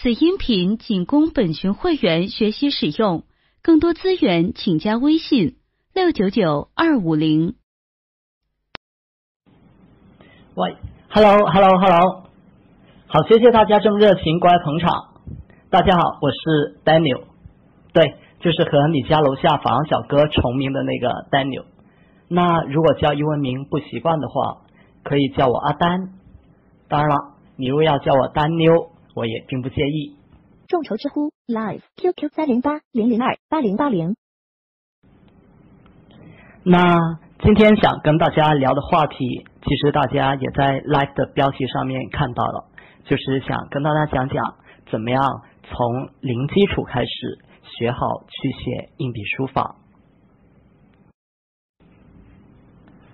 此音频仅供本群会员学习使用，更多资源请加微信六九九二五零。喂，Hello，Hello，Hello，好，谢谢大家这么热情过来捧场。大家好，我是 Daniel，对，就是和你家楼下法郎小哥重名的那个 Daniel。那如果叫英文名不习惯的话，可以叫我阿丹。当然了，你如果要叫我丹妞。我也并不介意。众筹知乎 Live QQ 三零八零零二八零八零。那今天想跟大家聊的话题，其实大家也在 Live 的标题上面看到了，就是想跟大家讲讲怎么样从零基础开始学好去写硬笔书法。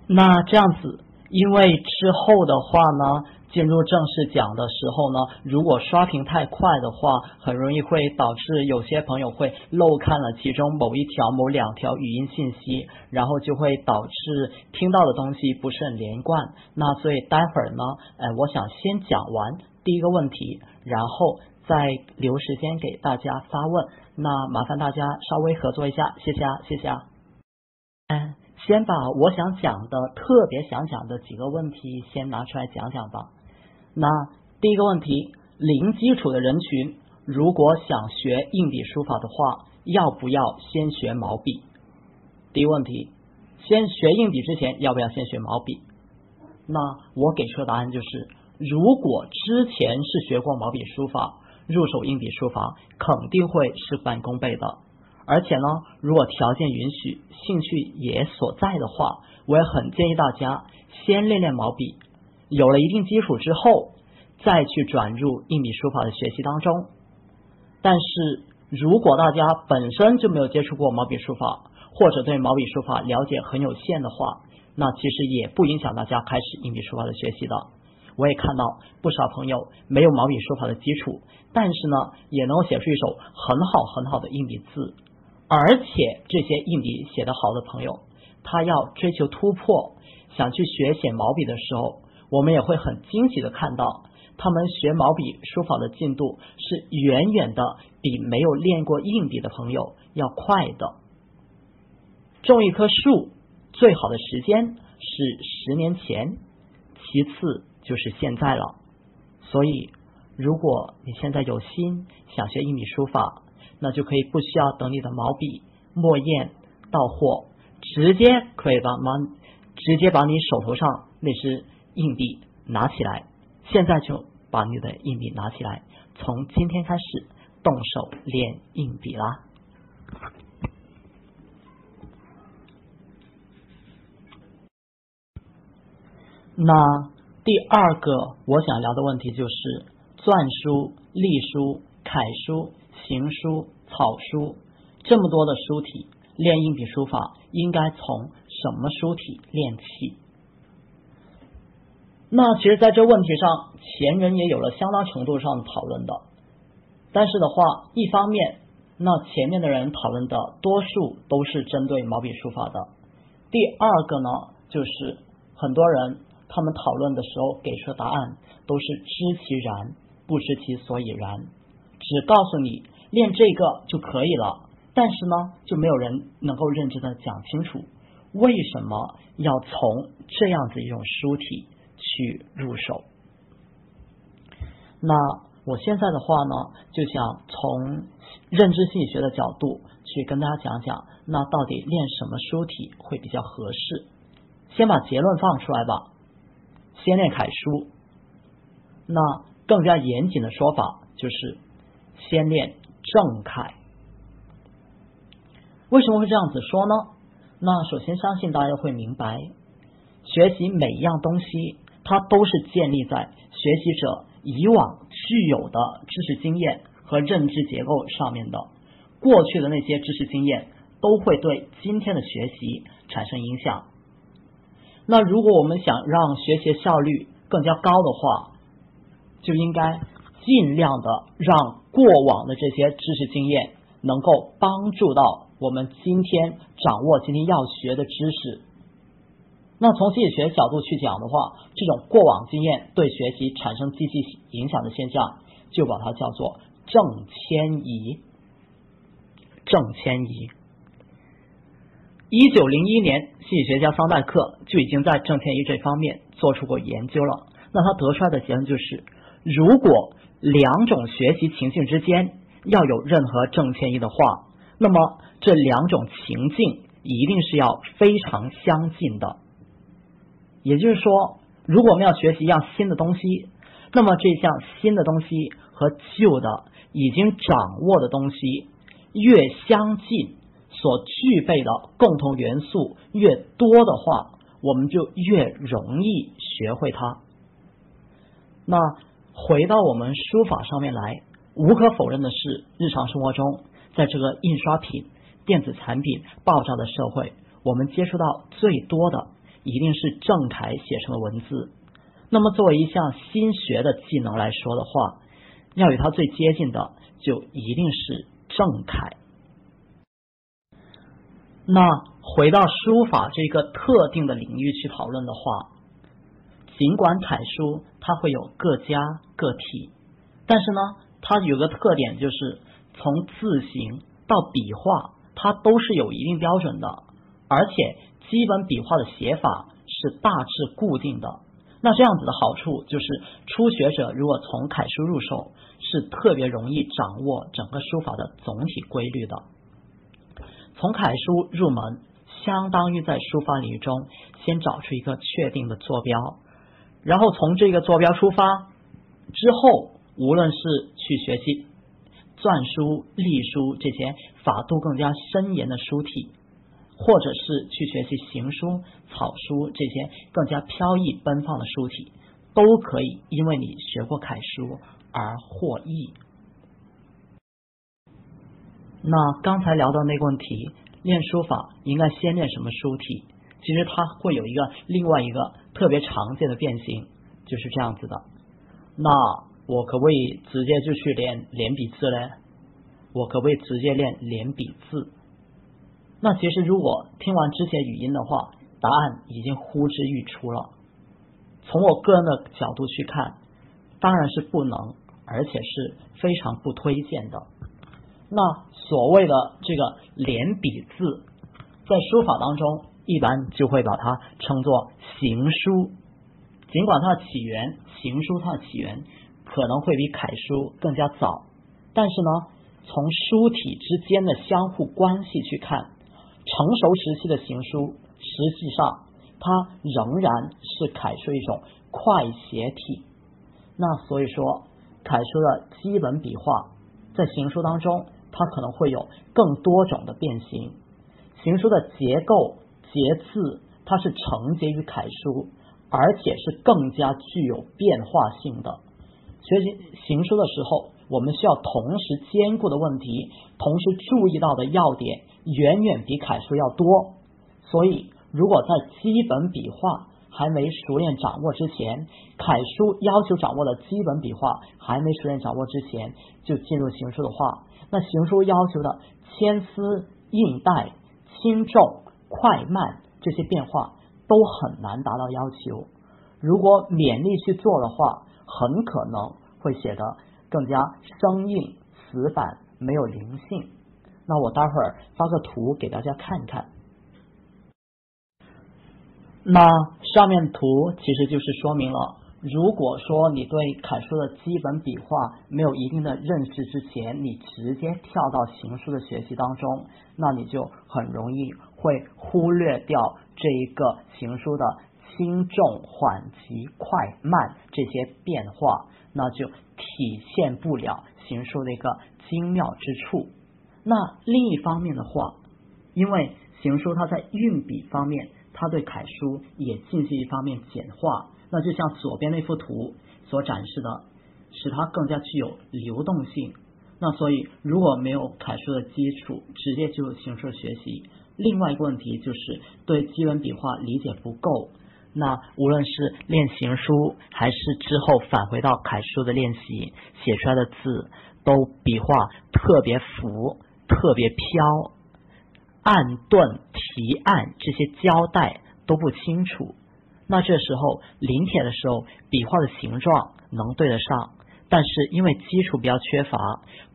那这样子，因为之后的话呢。进入正式讲的时候呢，如果刷屏太快的话，很容易会导致有些朋友会漏看了其中某一条、某两条语音信息，然后就会导致听到的东西不是很连贯。那所以待会儿呢，哎，我想先讲完第一个问题，然后再留时间给大家发问。那麻烦大家稍微合作一下，谢谢啊，谢谢啊。先把我想讲的、特别想讲的几个问题先拿出来讲讲吧。那第一个问题，零基础的人群如果想学硬笔书法的话，要不要先学毛笔？第一个问题，先学硬笔之前要不要先学毛笔？那我给出的答案就是，如果之前是学过毛笔书法，入手硬笔书法肯定会事半功倍的。而且呢，如果条件允许，兴趣也所在的话，我也很建议大家先练练毛笔。有了一定基础之后，再去转入硬笔书法的学习当中。但是如果大家本身就没有接触过毛笔书法，或者对毛笔书法了解很有限的话，那其实也不影响大家开始硬笔书法的学习的。我也看到不少朋友没有毛笔书法的基础，但是呢，也能够写出一手很好很好的硬笔字。而且这些硬笔写得好的朋友，他要追求突破，想去学写毛笔的时候。我们也会很惊喜的看到，他们学毛笔书法的进度是远远的比没有练过硬笔的朋友要快的。种一棵树最好的时间是十年前，其次就是现在了。所以，如果你现在有心想学硬笔书法，那就可以不需要等你的毛笔墨砚到货，直接可以把毛直接把你手头上那支。硬币拿起来，现在就把你的硬币拿起来，从今天开始动手练硬笔啦。那第二个我想聊的问题就是篆书、隶书、楷书、行书、草书这么多的书体，练硬笔书法应该从什么书体练起？那其实，在这问题上，前人也有了相当程度上的讨论的。但是的话，一方面，那前面的人讨论的多数都是针对毛笔书法的。第二个呢，就是很多人他们讨论的时候给出的答案都是知其然，不知其所以然，只告诉你练这个就可以了。但是呢，就没有人能够认真的讲清楚为什么要从这样子一种书体。去入手。那我现在的话呢，就想从认知心理学的角度去跟大家讲讲，那到底练什么书体会比较合适？先把结论放出来吧。先练楷书。那更加严谨的说法就是先练正楷。为什么会这样子说呢？那首先相信大家会明白，学习每一样东西。它都是建立在学习者以往具有的知识经验和认知结构上面的。过去的那些知识经验都会对今天的学习产生影响。那如果我们想让学习效率更加高的话，就应该尽量的让过往的这些知识经验能够帮助到我们今天掌握今天要学的知识。那从心理学角度去讲的话，这种过往经验对学习产生积极影响的现象，就把它叫做正迁移。正迁移。一九零一年，心理学家桑代克就已经在正迁移这方面做出过研究了。那他得出来的结论就是，如果两种学习情境之间要有任何正迁移的话，那么这两种情境一定是要非常相近的。也就是说，如果我们要学习一样新的东西，那么这项新的东西和旧的已经掌握的东西越相近，所具备的共同元素越多的话，我们就越容易学会它。那回到我们书法上面来，无可否认的是，日常生活中，在这个印刷品、电子产品爆炸的社会，我们接触到最多的。一定是正楷写成的文字。那么，作为一项新学的技能来说的话，要与它最接近的，就一定是正楷。那回到书法这个特定的领域去讨论的话，尽管楷书它会有各家各体，但是呢，它有个特点就是从字形到笔画，它都是有一定标准的，而且。基本笔画的写法是大致固定的，那这样子的好处就是，初学者如果从楷书入手，是特别容易掌握整个书法的总体规律的。从楷书入门，相当于在书法领域中先找出一个确定的坐标，然后从这个坐标出发，之后无论是去学习篆书、隶书这些法度更加森严的书体。或者是去学习行书、草书这些更加飘逸奔放的书体，都可以因为你学过楷书而获益。那刚才聊到那个问题，练书法应该先练什么书体？其实它会有一个另外一个特别常见的变形，就是这样子的。那我可不可以直接就去练连笔字嘞？我可不可以直接练连笔字？那其实，如果听完之前语音的话，答案已经呼之欲出了。从我个人的角度去看，当然是不能，而且是非常不推荐的。那所谓的这个连笔字，在书法当中一般就会把它称作行书。尽管它的起源，行书它的起源可能会比楷书更加早，但是呢，从书体之间的相互关系去看。成熟时期的行书，实际上它仍然是楷书一种快写体。那所以说，楷书的基本笔画在行书当中，它可能会有更多种的变形。行书的结构结字，它是承接于楷书，而且是更加具有变化性的。学习行书的时候，我们需要同时兼顾的问题，同时注意到的要点。远远比楷书要多，所以如果在基本笔画还没熟练掌握之前，楷书要求掌握的基本笔画还没熟练掌握之前，就进入行书的话，那行书要求的牵丝、印带、轻重、快慢这些变化都很难达到要求。如果勉力去做的话，很可能会写得更加生硬、死板，没有灵性。那我待会儿发个图给大家看一看。那上面图其实就是说明了，如果说你对楷书的基本笔画没有一定的认识之前，你直接跳到行书的学习当中，那你就很容易会忽略掉这一个行书的轻重缓急快慢这些变化，那就体现不了行书的一个精妙之处。那另一方面的话，因为行书它在运笔方面，它对楷书也进行一方面简化。那就像左边那幅图所展示的，使它更加具有流动性。那所以如果没有楷书的基础，直接就行书学习，另外一个问题就是对基本笔画理解不够。那无论是练行书，还是之后返回到楷书的练习，写出来的字都笔画特别浮。特别飘，按顿提按这些交代都不清楚。那这时候临帖的时候，笔画的形状能对得上，但是因为基础比较缺乏，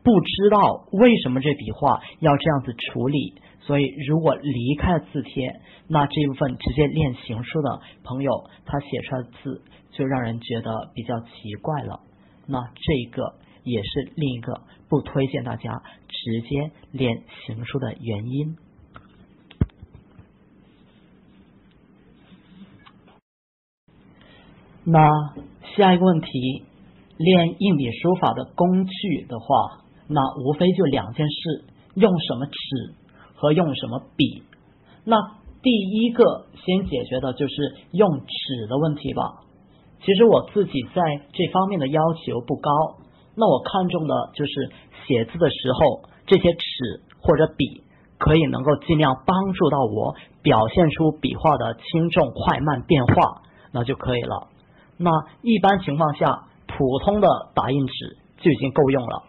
不知道为什么这笔画要这样子处理，所以如果离开了字帖，那这一部分直接练行书的朋友，他写出来的字就让人觉得比较奇怪了。那这个也是另一个不推荐大家直接练行书的原因。那下一个问题，练硬笔书法的工具的话，那无非就两件事：用什么纸和用什么笔。那第一个先解决的就是用纸的问题吧。其实我自己在这方面的要求不高，那我看中的就是写字的时候，这些纸或者笔可以能够尽量帮助到我表现出笔画的轻重快慢变化，那就可以了。那一般情况下，普通的打印纸就已经够用了。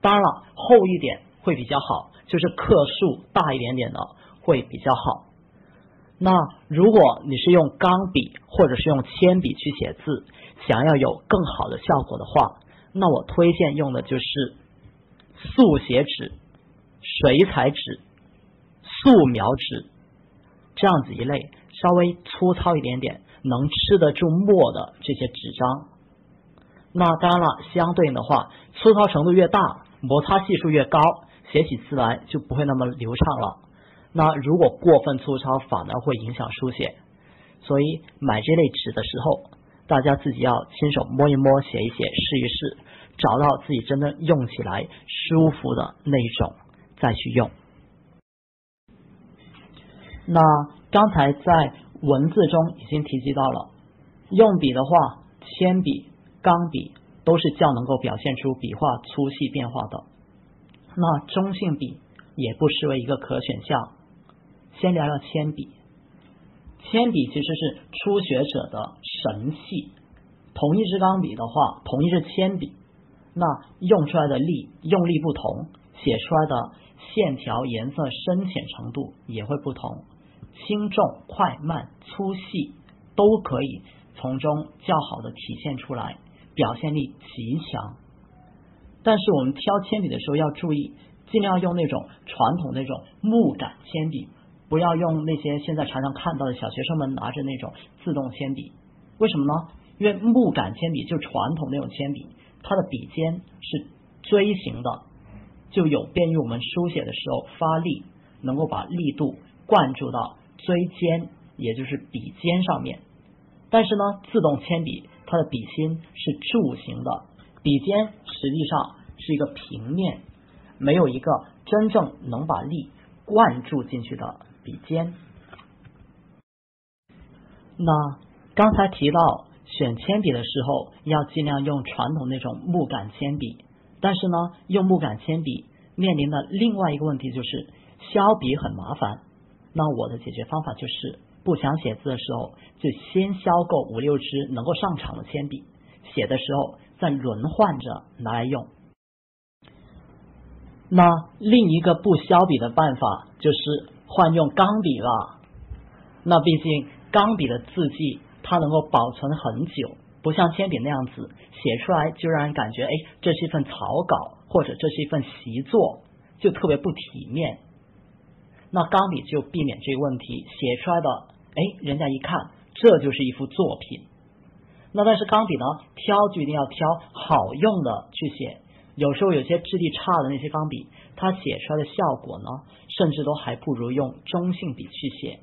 当然了，厚一点会比较好，就是克数大一点点的会比较好。那如果你是用钢笔或者是用铅笔去写字，想要有更好的效果的话，那我推荐用的就是速写纸、水彩纸、素描纸这样子一类，稍微粗糙一点点。能吃得住墨的这些纸张，那当然了，相对应的话，粗糙程度越大，摩擦系数越高，写起字来就不会那么流畅了。那如果过分粗糙，反而会影响书写。所以买这类纸的时候，大家自己要亲手摸一摸，写一写，试一试，找到自己真正用起来舒服的那种，再去用。那刚才在。文字中已经提及到了，用笔的话，铅笔、钢笔都是较能够表现出笔画粗细变化的。那中性笔也不失为一个可选项。先聊聊铅笔，铅笔其实是初学者的神器。同一支钢笔的话，同一支铅笔，那用出来的力用力不同，写出来的线条颜色深浅程度也会不同。轻重、快慢、粗细都可以从中较好的体现出来，表现力极强。但是我们挑铅笔的时候要注意，尽量用那种传统那种木杆铅笔，不要用那些现在常常看到的小学生们拿着那种自动铅笔。为什么呢？因为木杆铅笔就传统那种铅笔，它的笔尖是锥形的，就有便于我们书写的时候发力，能够把力度灌注到。锥尖，也就是笔尖上面，但是呢，自动铅笔它的笔芯是柱形的，笔尖实际上是一个平面，没有一个真正能把力灌注进去的笔尖。那刚才提到选铅笔的时候，要尽量用传统那种木杆铅笔，但是呢，用木杆铅笔面临的另外一个问题就是削笔很麻烦。那我的解决方法就是，不想写字的时候，就先削够五六支能够上场的铅笔，写的时候再轮换着拿来用。那另一个不削笔的办法就是换用钢笔了。那毕竟钢笔的字迹它能够保存很久，不像铅笔那样子写出来就让人感觉，哎，这是一份草稿或者这是一份习作，就特别不体面。那钢笔就避免这个问题，写出来的，哎，人家一看，这就是一幅作品。那但是钢笔呢，挑就一定要挑好用的去写。有时候有些质地差的那些钢笔，它写出来的效果呢，甚至都还不如用中性笔去写。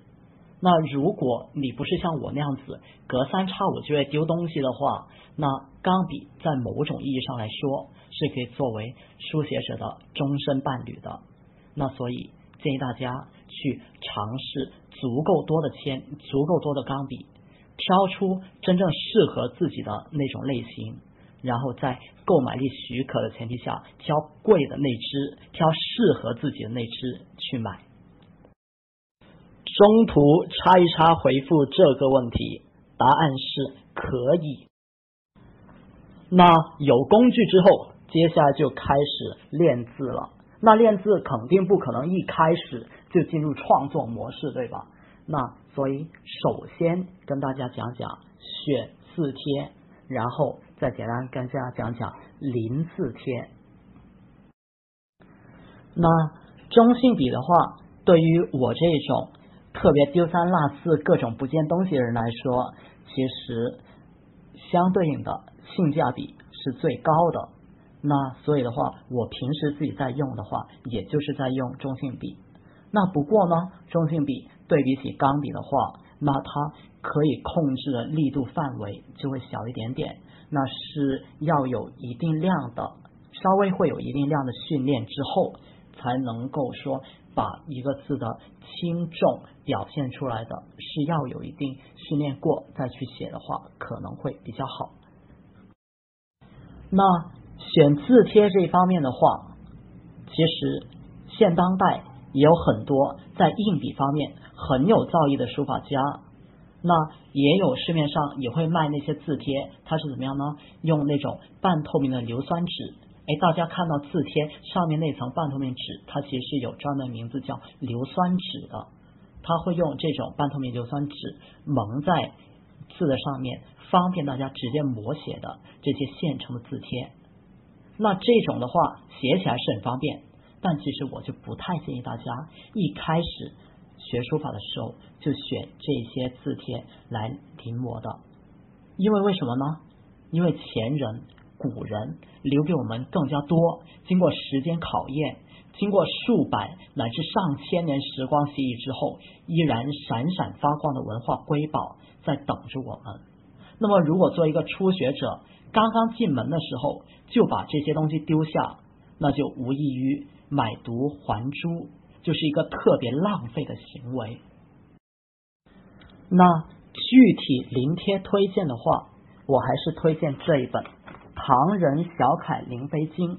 那如果你不是像我那样子隔三差五就会丢东西的话，那钢笔在某种意义上来说是可以作为书写者的终身伴侣的。那所以。建议大家去尝试足够多的铅，足够多的钢笔，挑出真正适合自己的那种类型，然后在购买力许可的前提下，挑贵的那支，挑适合自己的那支去买。中途插一插回复这个问题，答案是可以。那有工具之后，接下来就开始练字了。那练字肯定不可能一开始就进入创作模式，对吧？那所以首先跟大家讲讲选字帖，然后再简单跟大家讲讲临字贴。那中性笔的话，对于我这种特别丢三落四、各种不见东西的人来说，其实相对应的性价比是最高的。那所以的话，我平时自己在用的话，也就是在用中性笔。那不过呢，中性笔对比起钢笔的话，那它可以控制的力度范围就会小一点点。那是要有一定量的，稍微会有一定量的训练之后。才能够说把一个字的轻重表现出来的是要有一定训练过再去写的话，可能会比较好。那选字帖这方面的话，其实现当代也有很多在硬笔方面很有造诣的书法家，那也有市面上也会卖那些字帖，它是怎么样呢？用那种半透明的硫酸纸。哎，大家看到字帖上面那层半透明纸，它其实是有专门名字叫硫酸纸的。它会用这种半透明硫酸纸蒙在字的上面，方便大家直接摹写的这些现成的字帖。那这种的话写起来是很方便，但其实我就不太建议大家一开始学书法的时候就选这些字帖来临摹的，因为为什么呢？因为前人。古人留给我们更加多，经过时间考验，经过数百乃至上千年时光洗礼之后，依然闪闪发光的文化瑰宝在等着我们。那么，如果做一个初学者，刚刚进门的时候就把这些东西丢下，那就无异于买椟还珠，就是一个特别浪费的行为。那具体临帖推荐的话，我还是推荐这一本。唐人小楷灵飞经，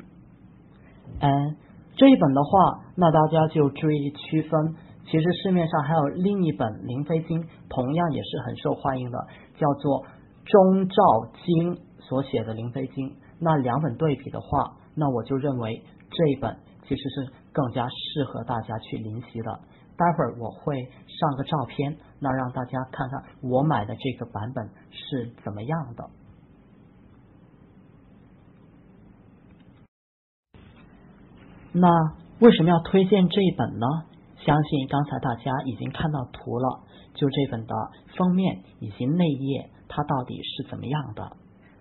嗯，这一本的话，那大家就注意区分。其实市面上还有另一本灵飞经，同样也是很受欢迎的，叫做钟兆经所写的灵飞经。那两本对比的话，那我就认为这一本其实是更加适合大家去临习的。待会儿我会上个照片，那让大家看看我买的这个版本是怎么样的。那为什么要推荐这一本呢？相信刚才大家已经看到图了，就这本的封面以及内页，它到底是怎么样的？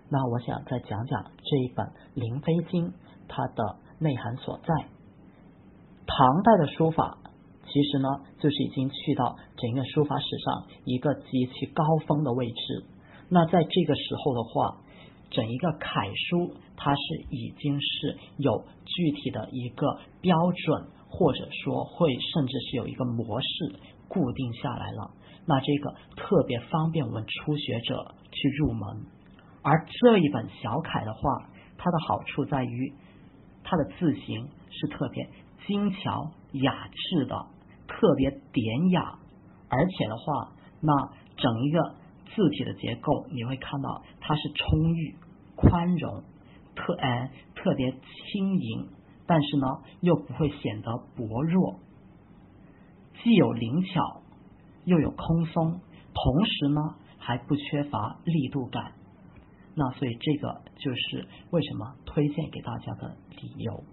那我想再讲讲这一本《灵飞经》它的内涵所在。唐代的书法其实呢，就是已经去到整个书法史上一个极其高峰的位置。那在这个时候的话，整一个楷书，它是已经是有具体的一个标准，或者说会甚至是有一个模式固定下来了。那这个特别方便我们初学者去入门。而这一本小楷的话，它的好处在于它的字形是特别精巧雅致的，特别典雅，而且的话，那整一个。字体的结构你会看到它是充裕、宽容、特哎特别轻盈，但是呢又不会显得薄弱，既有灵巧又有空松，同时呢还不缺乏力度感。那所以这个就是为什么推荐给大家的理由。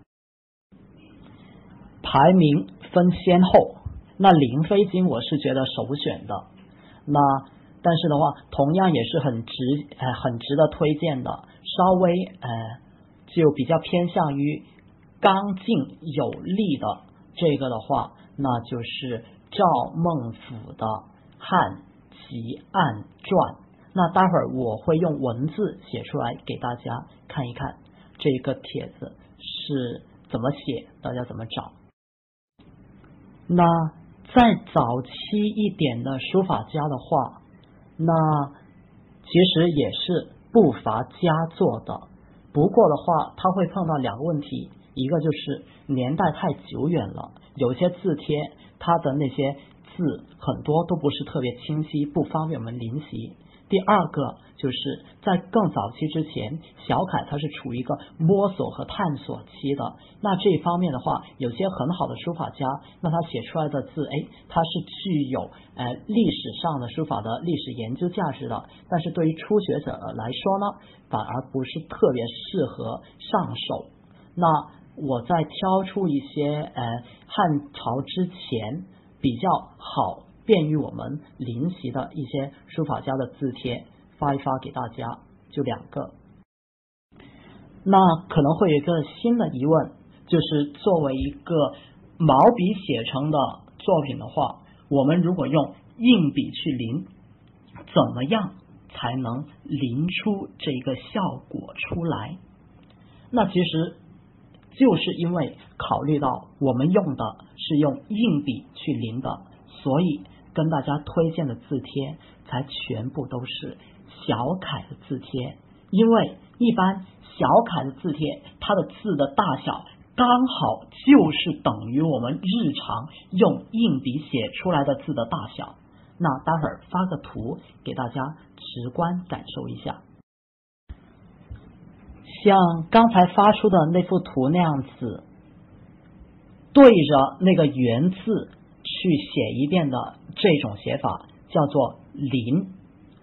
排名分先后，那灵飞经我是觉得首选的，那。但是的话，同样也是很值，呃，很值得推荐的。稍微呃，就比较偏向于刚劲有力的这个的话，那就是赵孟俯的《汉集案传》。那待会儿我会用文字写出来给大家看一看，这个帖子是怎么写，大家怎么找。那在早期一点的书法家的话。那其实也是不乏佳作的，不过的话，他会碰到两个问题，一个就是年代太久远了，有些字帖它的那些字很多都不是特别清晰，不方便我们临习；第二个就是在更早期之前，小楷它是处于一个摸索和探索期的。那这方面的话，有些很好的书法家，那他写出来的字，哎，它是具有呃历史上的书法的历史研究价值的。但是对于初学者来说呢，反而不是特别适合上手。那我再挑出一些呃汉朝之前比较好、便于我们临习的一些书法家的字帖。发一发给大家，就两个。那可能会有一个新的疑问，就是作为一个毛笔写成的作品的话，我们如果用硬笔去临，怎么样才能临出这一个效果出来？那其实就是因为考虑到我们用的是用硬笔去临的，所以跟大家推荐的字帖才全部都是。小楷的字帖，因为一般小楷的字帖，它的字的大小刚好就是等于我们日常用硬笔写出来的字的大小。那待会儿发个图给大家直观感受一下，像刚才发出的那幅图那样子，对着那个圆字去写一遍的这种写法叫做临。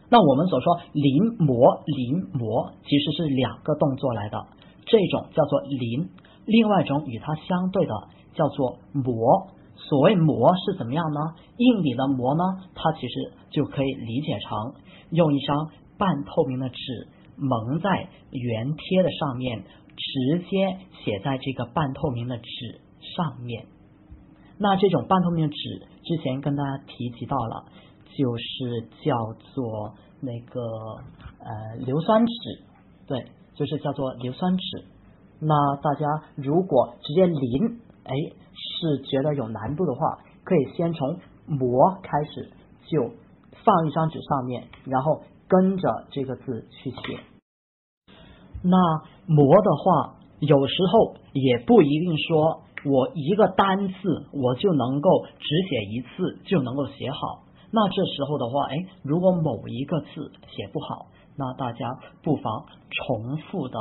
那我们所说临摹临摹其实是两个动作来的，这种叫做临，另外一种与它相对的叫做摹。所谓摹是怎么样呢？硬笔的摹呢，它其实就可以理解成用一张半透明的纸蒙在圆贴的上面，直接写在这个半透明的纸上面。那这种半透明的纸之前跟大家提及到了。就是叫做那个呃硫酸纸，对，就是叫做硫酸纸。那大家如果直接临，哎，是觉得有难度的话，可以先从摹开始，就放一张纸上面，然后跟着这个字去写。那摹的话，有时候也不一定说我一个单字我就能够只写一次就能够写好。那这时候的话，哎，如果某一个字写不好，那大家不妨重复的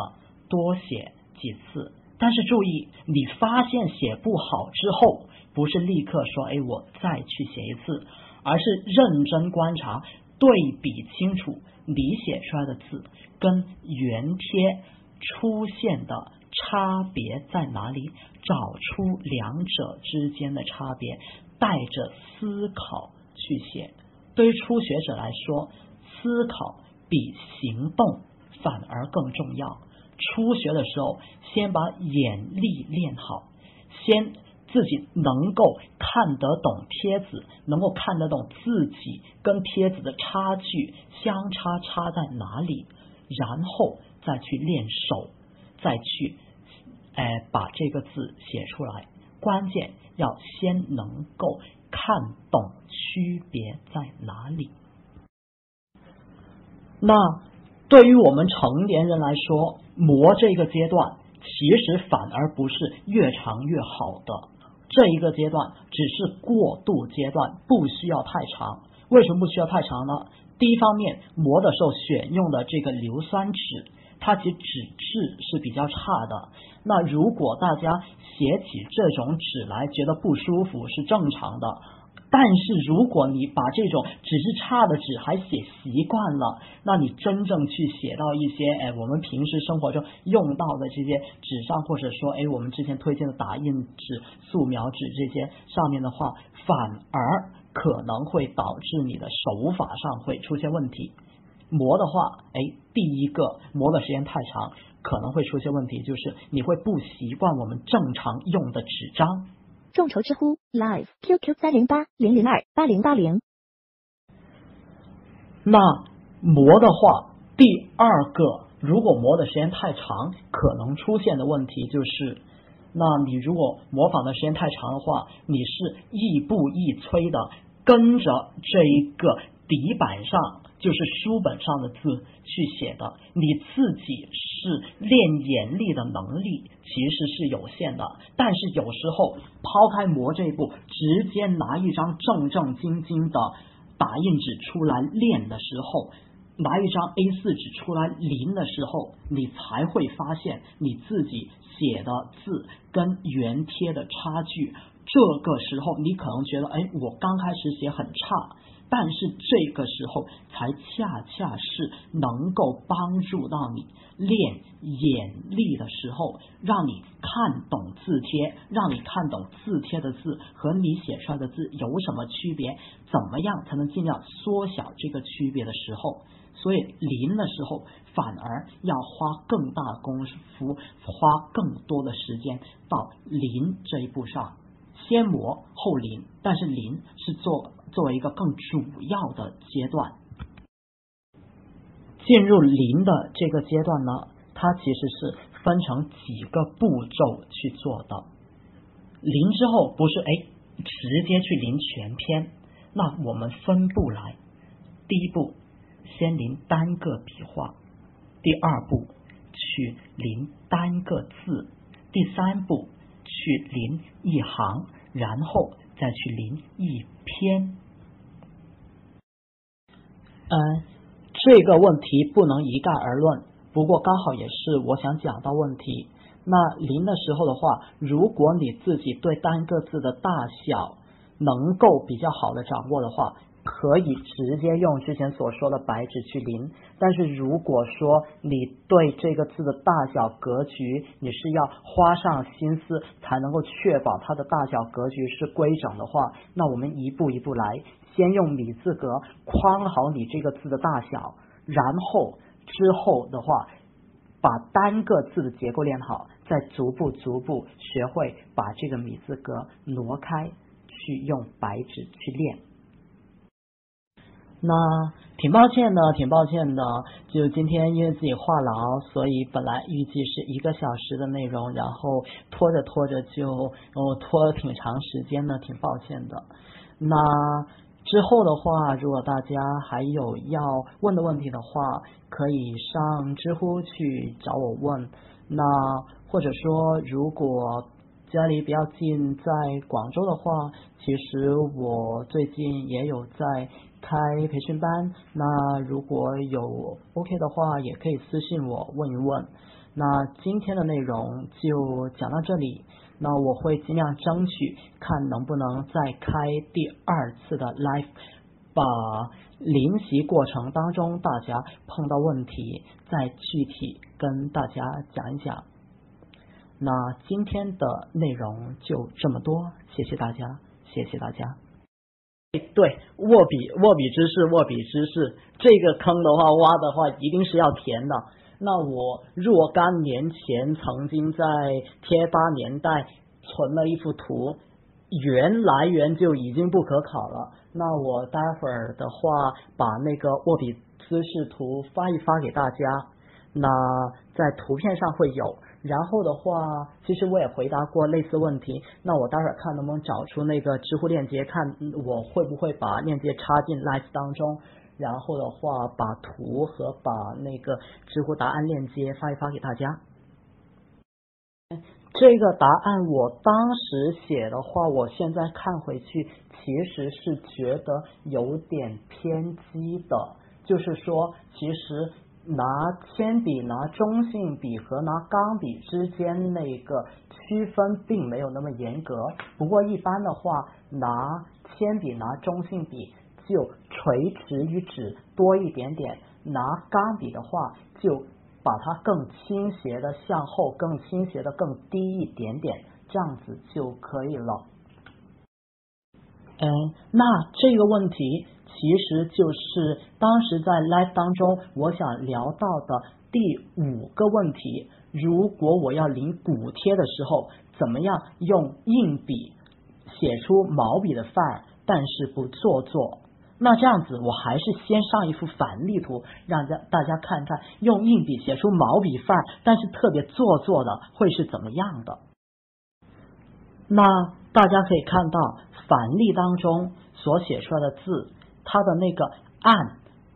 多写几次。但是注意，你发现写不好之后，不是立刻说，哎，我再去写一次，而是认真观察，对比清楚你写出来的字跟原贴出现的差别在哪里，找出两者之间的差别，带着思考。去写，对于初学者来说，思考比行动反而更重要。初学的时候，先把眼力练好，先自己能够看得懂帖子，能够看得懂自己跟帖子的差距相差差在哪里，然后再去练手，再去哎把这个字写出来。关键要先能够。看懂区别在哪里？那对于我们成年人来说，磨这个阶段其实反而不是越长越好的，这一个阶段只是过渡阶段，不需要太长。为什么不需要太长呢？第一方面，磨的时候选用的这个硫酸纸。它其纸质是比较差的，那如果大家写起这种纸来觉得不舒服是正常的，但是如果你把这种纸质差的纸还写习惯了，那你真正去写到一些哎我们平时生活中用到的这些纸上，或者说哎我们之前推荐的打印纸、素描纸这些上面的话，反而可能会导致你的手法上会出现问题。磨的话，哎，第一个磨的时间太长，可能会出现问题，就是你会不习惯我们正常用的纸张。众筹知乎 Live QQ 三零八零零二八零八零。那磨的话，第二个，如果磨的时间太长，可能出现的问题就是，那你如果模仿的时间太长的话，你是亦步亦催的跟着这一个底板上。就是书本上的字去写的，你自己是练眼力的能力其实是有限的。但是有时候抛开磨这一步，直接拿一张正正经经的打印纸出来练的时候，拿一张 A 四纸出来临的时候，你才会发现你自己写的字跟原贴的差距。这个时候，你可能觉得，哎，我刚开始写很差。但是这个时候才恰恰是能够帮助到你练眼力的时候，让你看懂字帖，让你看懂字帖的字和你写出来的字有什么区别，怎么样才能尽量缩小这个区别的时候，所以临的时候反而要花更大的功夫，花更多的时间到临这一步上。先磨后临，但是临是做作为一个更主要的阶段。进入临的这个阶段呢，它其实是分成几个步骤去做的。临之后不是哎直接去临全篇，那我们分步来。第一步先临单个笔画，第二步去临单个字，第三步。去临一行，然后再去临一篇。嗯，这个问题不能一概而论，不过刚好也是我想讲到问题。那临的时候的话，如果你自己对单个字的大小能够比较好的掌握的话。可以直接用之前所说的白纸去临，但是如果说你对这个字的大小格局，你是要花上心思才能够确保它的大小格局是规整的话，那我们一步一步来，先用米字格框好你这个字的大小，然后之后的话，把单个字的结构练好，再逐步逐步学会把这个米字格挪开，去用白纸去练。那挺抱歉的，挺抱歉的。就今天因为自己话痨，所以本来预计是一个小时的内容，然后拖着拖着就哦拖了挺长时间的，挺抱歉的。那之后的话，如果大家还有要问的问题的话，可以上知乎去找我问。那或者说，如果家里比较近，在广州的话，其实我最近也有在。开培训班，那如果有 OK 的话，也可以私信我问一问。那今天的内容就讲到这里，那我会尽量争取看能不能再开第二次的 live，把临习过程当中大家碰到问题再具体跟大家讲一讲。那今天的内容就这么多，谢谢大家，谢谢大家。对，握笔握笔知识，握笔知识，这个坑的话，挖的话一定是要填的。那我若干年前曾经在贴吧年代存了一幅图，原来源就已经不可考了。那我待会儿的话，把那个握笔姿势图发一发给大家，那在图片上会有。然后的话，其实我也回答过类似问题。那我待会儿看能不能找出那个知乎链接，看我会不会把链接插进 live 当中。然后的话，把图和把那个知乎答案链接发一发给大家。这个答案我当时写的话，我现在看回去，其实是觉得有点偏激的。就是说，其实。拿铅笔、拿中性笔和拿钢笔之间那个区分并没有那么严格，不过一般的话，拿铅笔、拿中性笔就垂直于纸多一点点，拿钢笔的话就把它更倾斜的向后，更倾斜的更低一点点，这样子就可以了。嗯，那这个问题。其实就是当时在 live 当中，我想聊到的第五个问题：如果我要临补贴的时候，怎么样用硬笔写出毛笔的范，但是不做作？那这样子，我还是先上一幅反例图，让大大家看看用硬笔写出毛笔范，但是特别做作的会是怎么样的？那大家可以看到反例当中所写出来的字。它的那个按、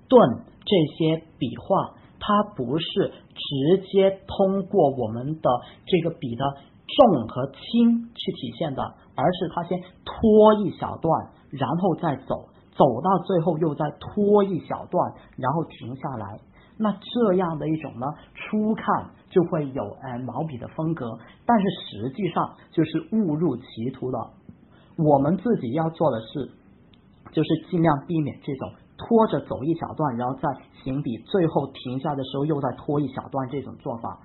顿这些笔画，它不是直接通过我们的这个笔的重和轻去体现的，而是它先拖一小段，然后再走，走到最后又再拖一小段，然后停下来。那这样的一种呢，初看就会有呃毛笔的风格，但是实际上就是误入歧途了。我们自己要做的是，就是尽量避免这种拖着走一小段，然后再行笔，最后停下的时候又再拖一小段这种做法。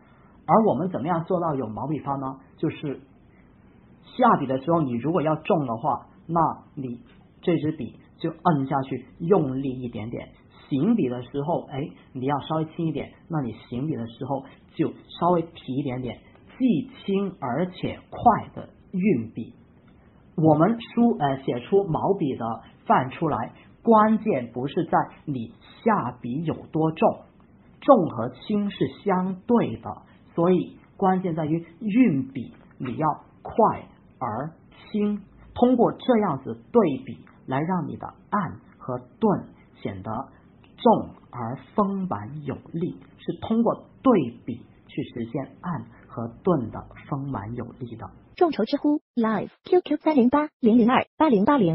而我们怎么样做到有毛笔法呢？就是下笔的时候，你如果要重的话，那你这支笔就摁下去，用力一点点。行笔的时候，哎，你要稍微轻一点，那你行笔的时候就稍微提一点点，既轻而且快的运笔。我们书呃写出毛笔的泛出来，关键不是在你下笔有多重，重和轻是相对的，所以关键在于运笔你要快而轻，通过这样子对比来让你的按和顿显得。重而丰满有力，是通过对比去实现按和顿的丰满有力的。众筹知乎 Live QQ 三零八零零二八零八零。